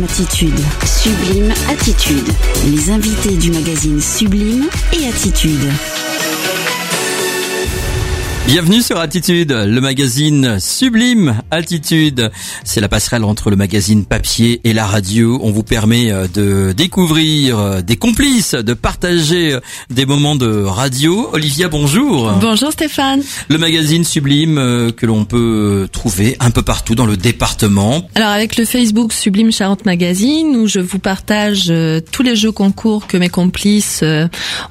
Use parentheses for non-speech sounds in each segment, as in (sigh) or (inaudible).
Sublime Attitude. Sublime Attitude. Les invités du magazine Sublime et Attitude. Bienvenue sur Attitude, le magazine Sublime Attitude. C'est la passerelle entre le magazine papier et la radio. On vous permet euh, de découvrir euh, des complices, de partager euh, des moments de radio. Olivia, bonjour. Bonjour Stéphane. Le magazine Sublime que l'on peut trouver un peu partout dans le département. Alors avec le Facebook Sublime Charente Magazine où je vous partage tous les jeux concours que mes complices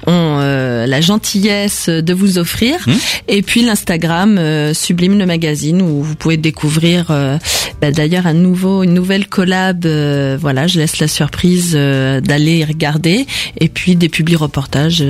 ont la gentillesse de vous offrir. Hum. Et puis Instagram euh, Sublime le magazine où vous pouvez découvrir euh, bah, d'ailleurs un nouveau une nouvelle collab euh, voilà je laisse la surprise d'aller regarder et puis des publics reportages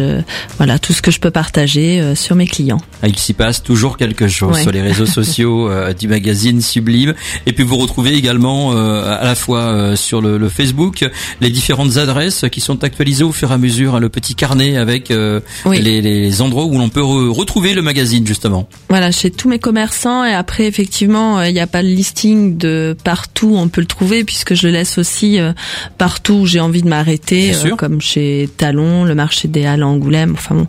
voilà tout ce que je peux partager sur mes clients. Ah, il s'y passe toujours quelque chose sur les réseaux sociaux (laughs) du magazine Sublime. Et puis vous retrouvez également à la fois sur le, Facebook les différentes adresses qui sont actualisées au fur et à mesure hein, le petit carnet avec les, les endroits où l'on peut retrouver le magazine justement voilà, chez tous mes commerçants et après effectivement, euh, il n'y a pas le listing de partout où on peut le trouver puisque je le laisse aussi euh, partout où j'ai envie de m'arrêter, euh, comme chez Talon, le marché des Halles Angoulême. Enfin bon,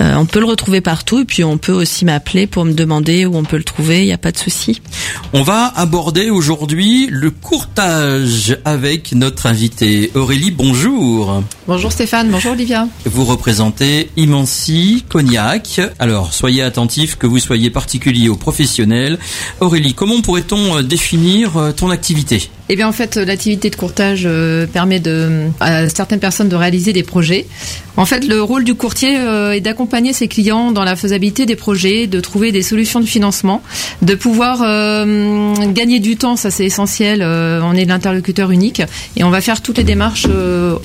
on peut le retrouver partout et puis on peut aussi m'appeler pour me demander où on peut le trouver. Il n'y a pas de souci. On va aborder aujourd'hui le courtage avec notre invité Aurélie. Bonjour. Bonjour Stéphane. Bonjour Olivia. Vous représentez Imancy Cognac. Alors soyez attentifs que vous soyez particulier ou professionnel. Aurélie, comment pourrait-on euh, définir euh, ton activité? Eh bien, en fait, l'activité de courtage euh, permet à certaines personnes de réaliser des projets. En fait, le rôle du courtier est d'accompagner ses clients dans la faisabilité des projets, de trouver des solutions de financement, de pouvoir gagner du temps, ça c'est essentiel. on est l'interlocuteur unique et on va faire toutes les démarches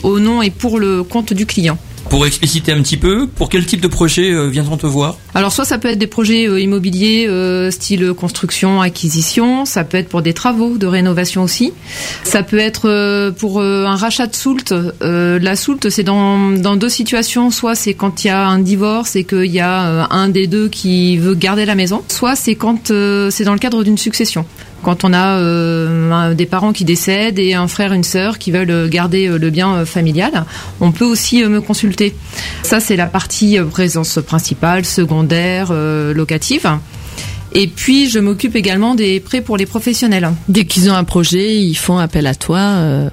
au nom et pour le compte du client. Pour expliciter un petit peu, pour quel type de projet euh, viendront te voir? Alors soit ça peut être des projets euh, immobiliers euh, style construction, acquisition, ça peut être pour des travaux de rénovation aussi, ça peut être pour un rachat de soult. la soult c'est dans deux situations, soit c'est quand il y a un divorce et qu'il y a un des deux qui veut garder la maison, soit c'est quand c'est dans le cadre d'une succession quand on a euh, des parents qui décèdent et un frère, une sœur qui veulent garder euh, le bien euh, familial, on peut aussi me consulter. Ça, c'est la partie présence principale, secondaire, locative. Et puis, je m'occupe également des prêts pour les professionnels. Dès qu'ils ont un projet, ils font appel à toi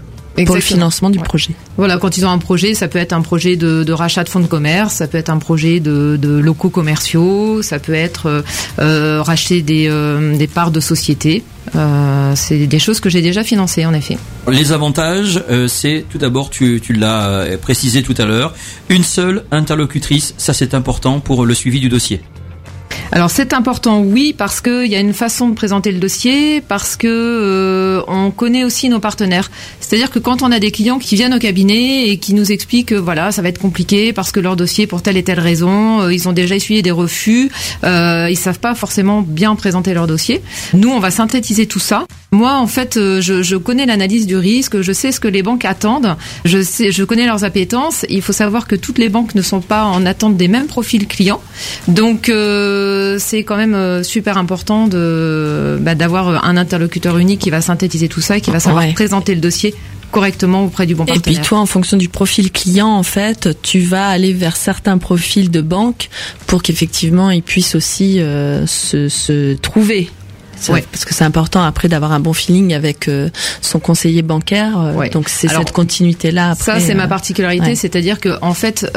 pour le financement du projet. Voilà, quand ils ont un projet, ça peut être un projet de, rachat de fonds de commerce, ça peut être un projet de, locaux commerciaux, ça peut être euh, euh, racheter des, euh, des, parts de société. C'est des choses que j'ai déjà financées en effet. Les avantages, c'est tout d'abord, tu, tu l'as précisé tout à l'heure, une seule interlocutrice, ça c'est important pour le suivi du dossier. Alors c'est important, oui, parce qu'il y a une façon de présenter le dossier, parce que euh, on connaît aussi nos partenaires. C'est-à-dire que quand on a des clients qui viennent au cabinet et qui nous expliquent que voilà, ça va être compliqué parce que leur dossier pour telle et telle raison, euh, ils ont déjà essuyé des refus, euh, ils savent pas forcément bien présenter leur dossier. Nous, on va synthétiser tout ça. Moi, en fait, euh, je, je connais l'analyse du risque, je sais ce que les banques attendent, je sais, je connais leurs appétences. Il faut savoir que toutes les banques ne sont pas en attente des mêmes profils clients, donc c'est quand même euh, super important de bah, d'avoir un interlocuteur unique qui va synthétiser tout ça et qui va savoir présenter le dossier correctement auprès du bon partenaire. Et puis toi, en fonction du profil client, en fait, tu vas aller vers certains profils de banque pour qu'effectivement ils puissent aussi euh, se, se trouver parce que c'est important après d'avoir un bon feeling avec euh, son conseiller bancaire. Euh, donc c'est cette continuité là. ça c'est ma euh, particularité, c'est-à-dire que en fait,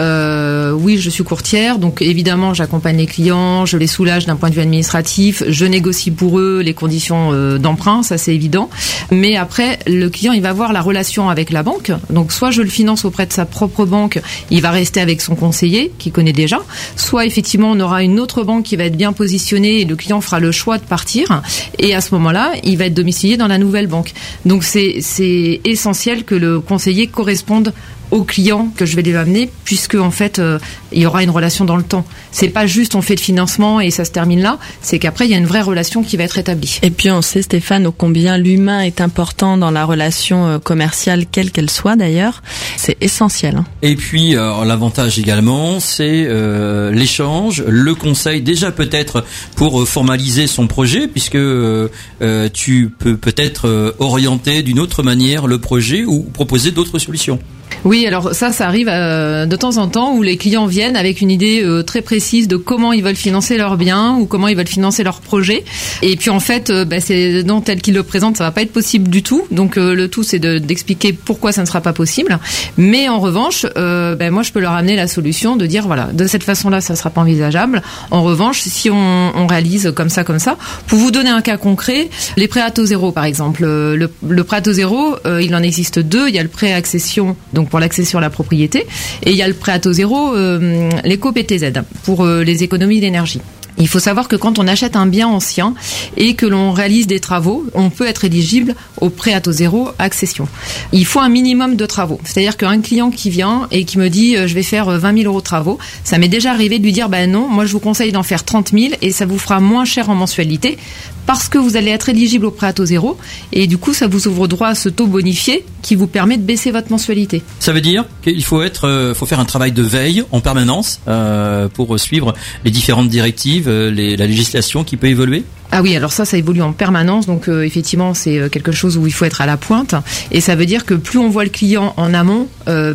oui, je suis courtière, donc évidemment j'accompagne les clients, je les soulage d'un point de vue administratif, je négocie pour eux les conditions d'emprunt, ça c'est évident. Mais après, le client il va avoir la relation avec la banque. Donc soit je le finance auprès de sa propre banque, il va rester avec son conseiller qui connaît déjà. Soit effectivement on aura une autre banque qui va être bien positionnée et le client fera le choix de partir. Et à ce moment-là, il va être domicilié dans la nouvelle banque. Donc c'est essentiel que le conseiller corresponde au client que je vais lui amener, puisque en fait, euh, il y aura une relation dans le temps. C'est pas juste on fait le financement et ça se termine là. C'est qu'après il y a une vraie relation qui va être établie. Et puis on sait Stéphane, ô combien l'humain est important dans la relation euh, commerciale, quelle qu'elle soit d'ailleurs. C'est essentiel. Hein. Et puis euh, l'avantage également, c'est l'échange, le conseil déjà peut-être pour formaliser son projet, puisque tu peux peut-être orienter d'une autre manière le projet ou proposer d'autres solutions. Oui, alors ça, ça arrive euh, de temps en temps où les clients viennent avec une idée euh, très précise de comment ils veulent financer leurs biens ou comment ils veulent financer leur projet. Et puis en fait, euh, bah, c'est non tel qu'ils le présentent, ça va pas être possible du tout. Donc le tout, c'est d'expliquer pourquoi ça ne sera pas possible. Mais en revanche, bah, moi, je peux leur amener la solution de dire voilà, de cette façon-là, ça sera pas envisageable. En revanche, si on, on, réalise comme ça, comme ça, pour vous donner un cas concret, les prêts à taux zéro, par exemple, le, le prêt à taux zéro, il en existe deux. Il y a le prêt à accession, donc pour l'accession à la propriété. Et il y a le prêt à taux zéro, euh, l'éco-PTZ, pour euh, les économies d'énergie. Il faut savoir que quand on achète un bien ancien et que l'on réalise des travaux, on peut être éligible au prêt à taux zéro accession. Il faut un minimum de travaux. C'est-à-dire qu'un client qui vient et qui me dit euh, je vais faire 20 000 euros de travaux, ça m'est déjà arrivé de lui dire ben non, moi je vous conseille d'en faire 30 000 et ça vous fera moins cher en mensualité parce que vous allez être éligible au prêt à taux zéro et du coup ça vous ouvre droit à ce taux bonifié qui vous permet de baisser votre mensualité. Ça veut dire qu'il faut être, euh, faut faire un travail de veille en permanence euh, pour suivre les différentes directives, euh, la législation qui peut évoluer? Ah oui, alors ça, ça évolue en permanence, donc effectivement, c'est quelque chose où il faut être à la pointe, et ça veut dire que plus on voit le client en amont,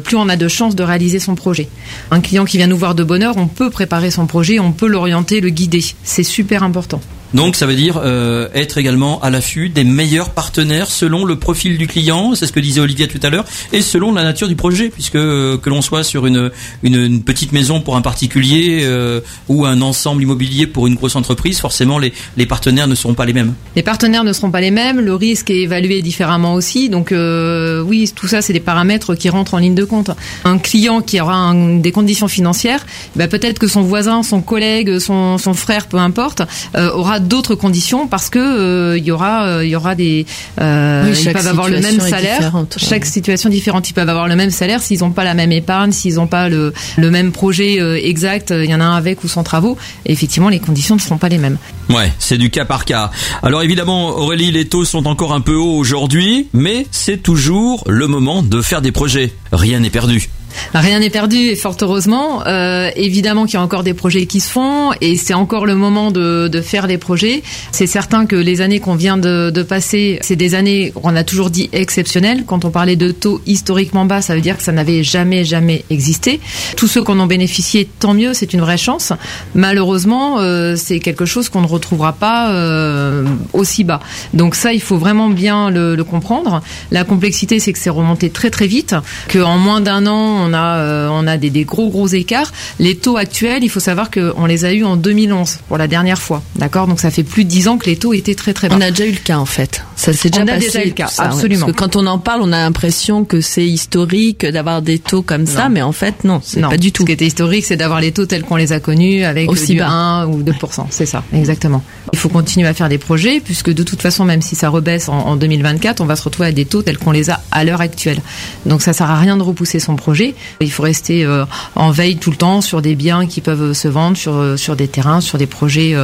plus on a de chances de réaliser son projet. Un client qui vient nous voir de bonne heure, on peut préparer son projet, on peut l'orienter, le guider. C'est super important. Donc ça veut dire euh, être également à l'affût des meilleurs partenaires selon le profil du client, c'est ce que disait Olivier tout à l'heure, et selon la nature du projet, puisque euh, que l'on soit sur une, une, petite maison pour un particulier euh, ou un ensemble immobilier pour une grosse entreprise, forcément les, les partenaires ne seront pas les mêmes. Les partenaires ne seront pas les mêmes, le risque est évalué différemment aussi, donc oui, tout ça c'est des paramètres qui rentrent en ligne de compte. Un client qui aura des conditions financières, bah, peut-être que son voisin, son collègue, son, son frère, peu importe, aura d'autres conditions parce que euh, il y aura euh, il y aura des euh, ils peuvent avoir le même salaire. Chaque situation différente, ils peuvent avoir le même salaire s'ils n'ont pas la même épargne, s'ils n'ont pas le, le même projet exact. Il y en a un avec ou sans travaux. Et effectivement, les conditions ne seront pas les mêmes. Ouais, c'est du cas par cas. Alors évidemment, Aurélie, les taux sont encore un peu hauts aujourd'hui, mais c'est toujours le moment de faire des projets. Rien n'est perdu. Rien n'est perdu et fort heureusement. Euh, évidemment qu'il y a encore des projets qui se font et c'est encore le moment de, de faire des projets. C'est certain que les années qu'on vient de, de passer, c'est des années, on a toujours dit exceptionnelles. Quand on parlait de taux historiquement bas, ça veut dire que ça n'avait jamais, jamais existé. Tous ceux qui en ont bénéficié, tant mieux, c'est une vraie chance. Malheureusement, euh, c'est quelque chose qu'on ne retrouvera pas euh, aussi bas. Donc ça, il faut vraiment bien le, le comprendre. La complexité, c'est que c'est remonté très très vite, qu'en moins d'un an, on a, euh, on a des, gros gros écarts. Les taux actuels, il faut savoir qu'on les a eus en 2011 pour la dernière fois, d'accord? Donc ça fait plus de 10 ans que les taux étaient très très bas. On a déjà eu le cas en fait. Ça s'est déjà on passé. A déjà eu le cas, absolument. Parce que quand on en parle, on a l'impression que c'est historique d'avoir des taux comme ça, mais en fait non, c'est pas du tout. Ce qui était historique, c'est d'avoir les taux tels qu'on les a connus avec Aussi du 1 ou 2% c'est ça, exactement. Il faut continuer à faire des projets puisque de toute façon, même si ça rebaisse en, en 2024, on va se retrouver à des taux tels qu'on les a à l'heure actuelle. Donc ça sert à rien de repousser son projet il faut rester euh, en veille tout le temps sur des biens qui peuvent se vendre, sur, euh, des terrains, sur des projets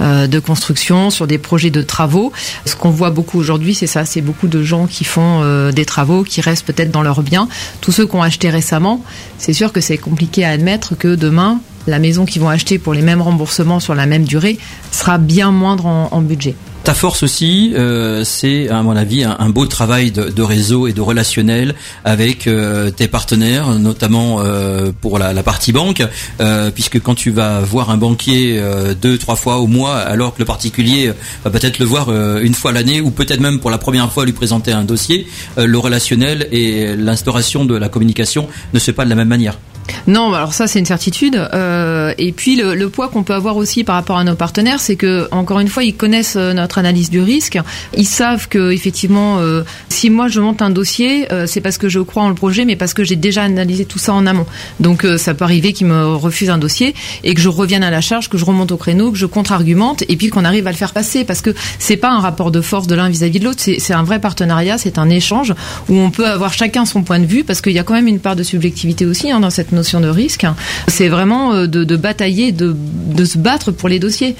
euh, de construction, sur des projets de travaux. Ce qu'on voit beaucoup aujourd'hui, c'est ça, c'est beaucoup de gens qui font des travaux, qui restent peut-être dans leurs biens. Tous ceux qui ont acheté récemment, c'est sûr que c'est compliqué à admettre que demain, la maison qu'ils vont acheter pour les mêmes remboursements sur la même durée sera bien moindre en budget. Ta force aussi, euh, c'est à mon avis un, beau travail de, réseau et de relationnel avec euh, tes partenaires, notamment euh, pour la, partie banque, puisque quand tu vas voir un banquier deux, trois fois au mois, alors que le particulier va peut-être le voir une fois l'année, ou peut-être même pour la première fois lui présenter un dossier, le relationnel et l'instauration de la communication ne se fait pas de la même manière. Non, alors ça c'est une certitude. Euh, et puis le, le poids qu'on peut avoir aussi par rapport à nos partenaires, c'est que encore une fois, ils connaissent euh, notre analyse du risque. Ils savent que effectivement, euh, si moi je monte un dossier, euh, c'est parce que je crois en le projet, mais parce que j'ai déjà analysé tout ça en amont. Donc euh, ça peut arriver qu'ils me refusent un dossier et que je revienne à la charge, que je remonte au créneau, que je contre-argumente et puis qu'on arrive à le faire passer parce que c'est pas un rapport de force de l'un vis-à-vis de l'autre, c'est c'est un vrai partenariat, c'est un échange où on peut avoir chacun son point de vue parce qu'il y a quand même une part de subjectivité aussi hein, dans cette notion de risque. C'est vraiment euh, de, batailler, de se battre pour les dossiers.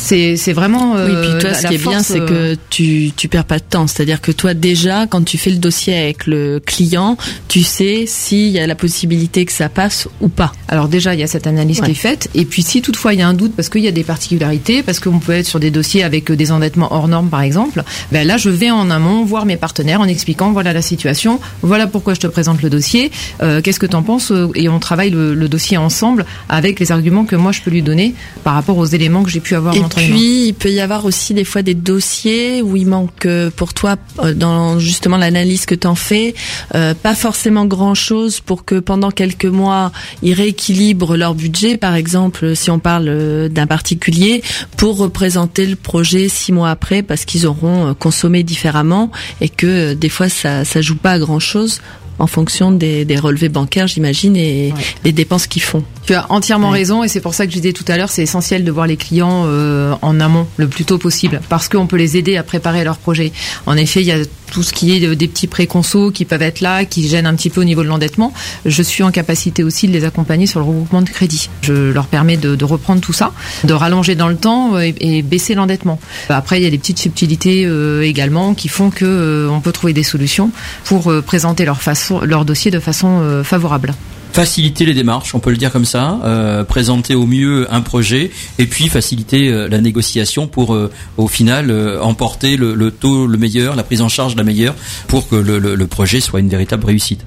C'est vraiment. Oui, euh, puis toi, la- ce qui est bien, c'est euh, que tu tu perds pas de temps. C'est-à-dire que toi, déjà, quand tu fais le dossier avec le client, tu sais s'il y a la possibilité que ça passe ou pas. Alors déjà, il y a cette analyse Ouais. qui est faite. Et puis si toutefois il y a un doute parce qu'il y a des particularités, parce qu'on peut être sur des dossiers avec euh, des endettements hors normes par exemple, ben là je vais en amont voir mes partenaires en expliquant voilà la situation, voilà pourquoi je te présente le dossier, euh, qu'est-ce que tu en penses euh, et on travaille le, le dossier ensemble avec les arguments que moi je peux lui donner par rapport aux éléments que j'ai pu avoir Et entre les mains. puis, il peut y avoir aussi des fois des dossiers où il manque euh, pour toi, euh, dans justement l'analyse que t'en fais, euh, pas forcément grand-chose pour que pendant quelques mois, ils rééquilibrent leur budget, par exemple, si on parle d'un particulier, pour représenter le projet six mois après, parce qu'ils auront consommé différemment et que des fois, ça, ça joue pas à grand-chose en fonction des, des relevés bancaires, j'imagine, et Ouais. des dépenses qu'ils font. Tu as entièrement Ouais. raison et c'est pour ça que je disais tout à l'heure, c'est essentiel de voir les clients euh, en amont le plus tôt possible parce qu'on peut les aider à préparer leur projet. En effet, il y a tout ce qui est de- des petits préconsos qui peuvent être là, qui gênent un petit peu au niveau de l'endettement. Je suis en capacité aussi de les accompagner sur le regroupement de crédit. Je leur permets de, de reprendre tout ça, de rallonger dans le temps euh, et, et baisser l'endettement. Après, il y a des petites subtilités euh, également qui font que euh, on peut trouver des solutions pour euh, présenter leur façon, leur dossier de façon euh, favorable. faciliter les démarches, on peut le dire comme ça, euh, présenter au mieux un projet et puis faciliter euh, la négociation pour euh, au final euh, emporter le, le taux le meilleur, la prise en charge la meilleure pour que le, le- le projet soit une véritable réussite.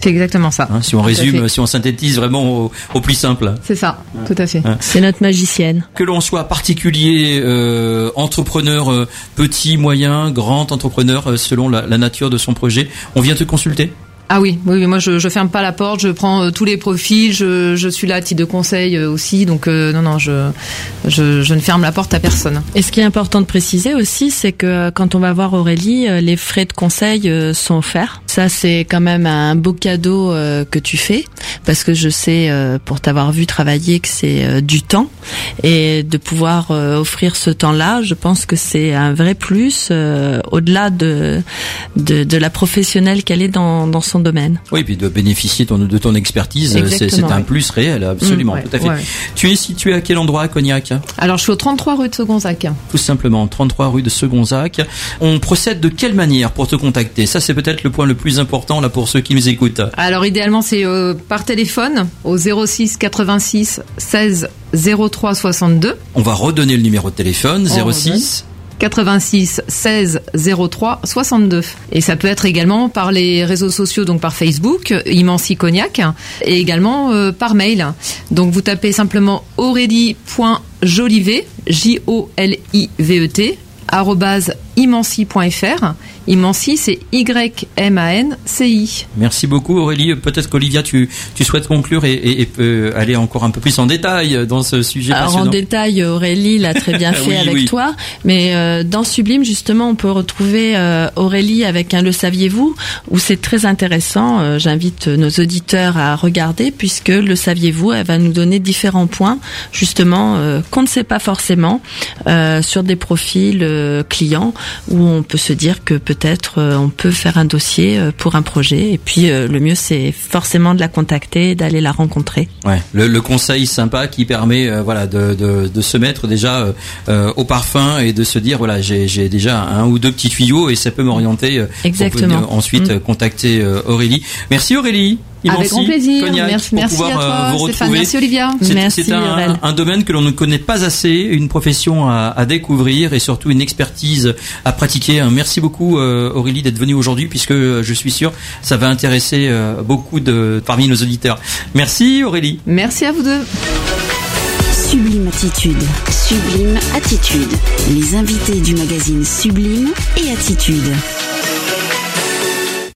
C'est exactement ça. hein. si on Tout résume, si on synthétise vraiment au, au plus simple. C'est ça, tout à fait. C'est notre magicienne. Que l'on soit particulier, euh, entrepreneur, euh, petit, moyen, grand entrepreneur, euh, selon la, la nature de son projet, on vient te consulter. Ah oui, oui, oui, moi je, je ferme pas la porte, je prends euh, tous les profils, je, je suis là à titre de conseil euh, aussi, donc euh, non, non, je, je, je ne ferme la porte à personne. Et ce qui est important de préciser aussi, c'est que quand on va voir Aurélie, les frais de conseil sont offerts. Ça, c'est quand même un beau cadeau que tu fais, parce que je sais, pour t'avoir vu travailler, que c'est du temps. Et de pouvoir offrir ce temps-là, je pense que c'est un vrai plus, au-delà de, de, de la professionnelle qu'elle est dans, dans son domaine. Oui, puis de bénéficier ton- de ton expertise, c'est un oui. plus réel, absolument, Mmh, ouais, tout à fait. ouais. Tu es situé à quel endroit à Cognac? Alors je suis au 33 rue de Segonzac. Tout simplement, 33 rue de Segonzac. On procède de quelle manière pour te contacter? Ça, c'est peut-être le point le plus important là pour ceux qui nous écoutent. Alors idéalement c'est euh, par téléphone au 06 86 16 03 62. On va redonner le numéro de téléphone On 06. 86 16 03 62 et ça peut être également par les réseaux sociaux donc par Facebook Imansi Cognac et également euh, par mail. Donc vous tapez simplement aurélie.jolivet J O L I V T arobase imansi.fr Imansi c'est Y M A N C I Merci beaucoup Aurélie. Peut-être qu'Olivia, tu, tu souhaites conclure et, et, et peut aller encore un peu plus en détail dans ce sujet Alors en détail, Aurélie l'a très bien (laughs) fait Oui, avec oui. toi, mais euh, dans Sublime justement, on peut retrouver euh, Aurélie avec un Le saviez-vous où c'est très intéressant. Euh, J'invite nos auditeurs à regarder puisque Le saviez-vous, elle va nous donner différents points justement euh, qu'on ne sait pas forcément euh, sur des profils euh, clients où on peut se dire que peut-être euh, on peut faire un dossier euh, pour un projet et puis euh, le mieux c'est forcément de la contacter, d'aller la rencontrer. Ouais, le, le conseil sympa qui permet euh, voilà de, de, de se mettre déjà euh, au parfum et de se dire voilà j'ai j'ai déjà un ou deux petits tuyaux et ça peut m'orienter pour Exactement. ensuite Mm. contacter Aurélie. Merci Aurélie. Avec grand plaisir Cognac, merci, pour merci pouvoir à euh, toi vous Stéphane retrouver. merci Olivia C'est- Merci, C'est un, domaine que l'on ne connaît pas assez, une profession à, à découvrir et surtout une expertise à pratiquer. Merci beaucoup euh, Aurélie d'être venue aujourd'hui puisque euh, je suis sûr ça va intéresser beaucoup de parmi nos auditeurs. Merci Aurélie. merci à vous deux Sublime Attitude. Sublime Attitude. Les invités du magazine Sublime et Attitude.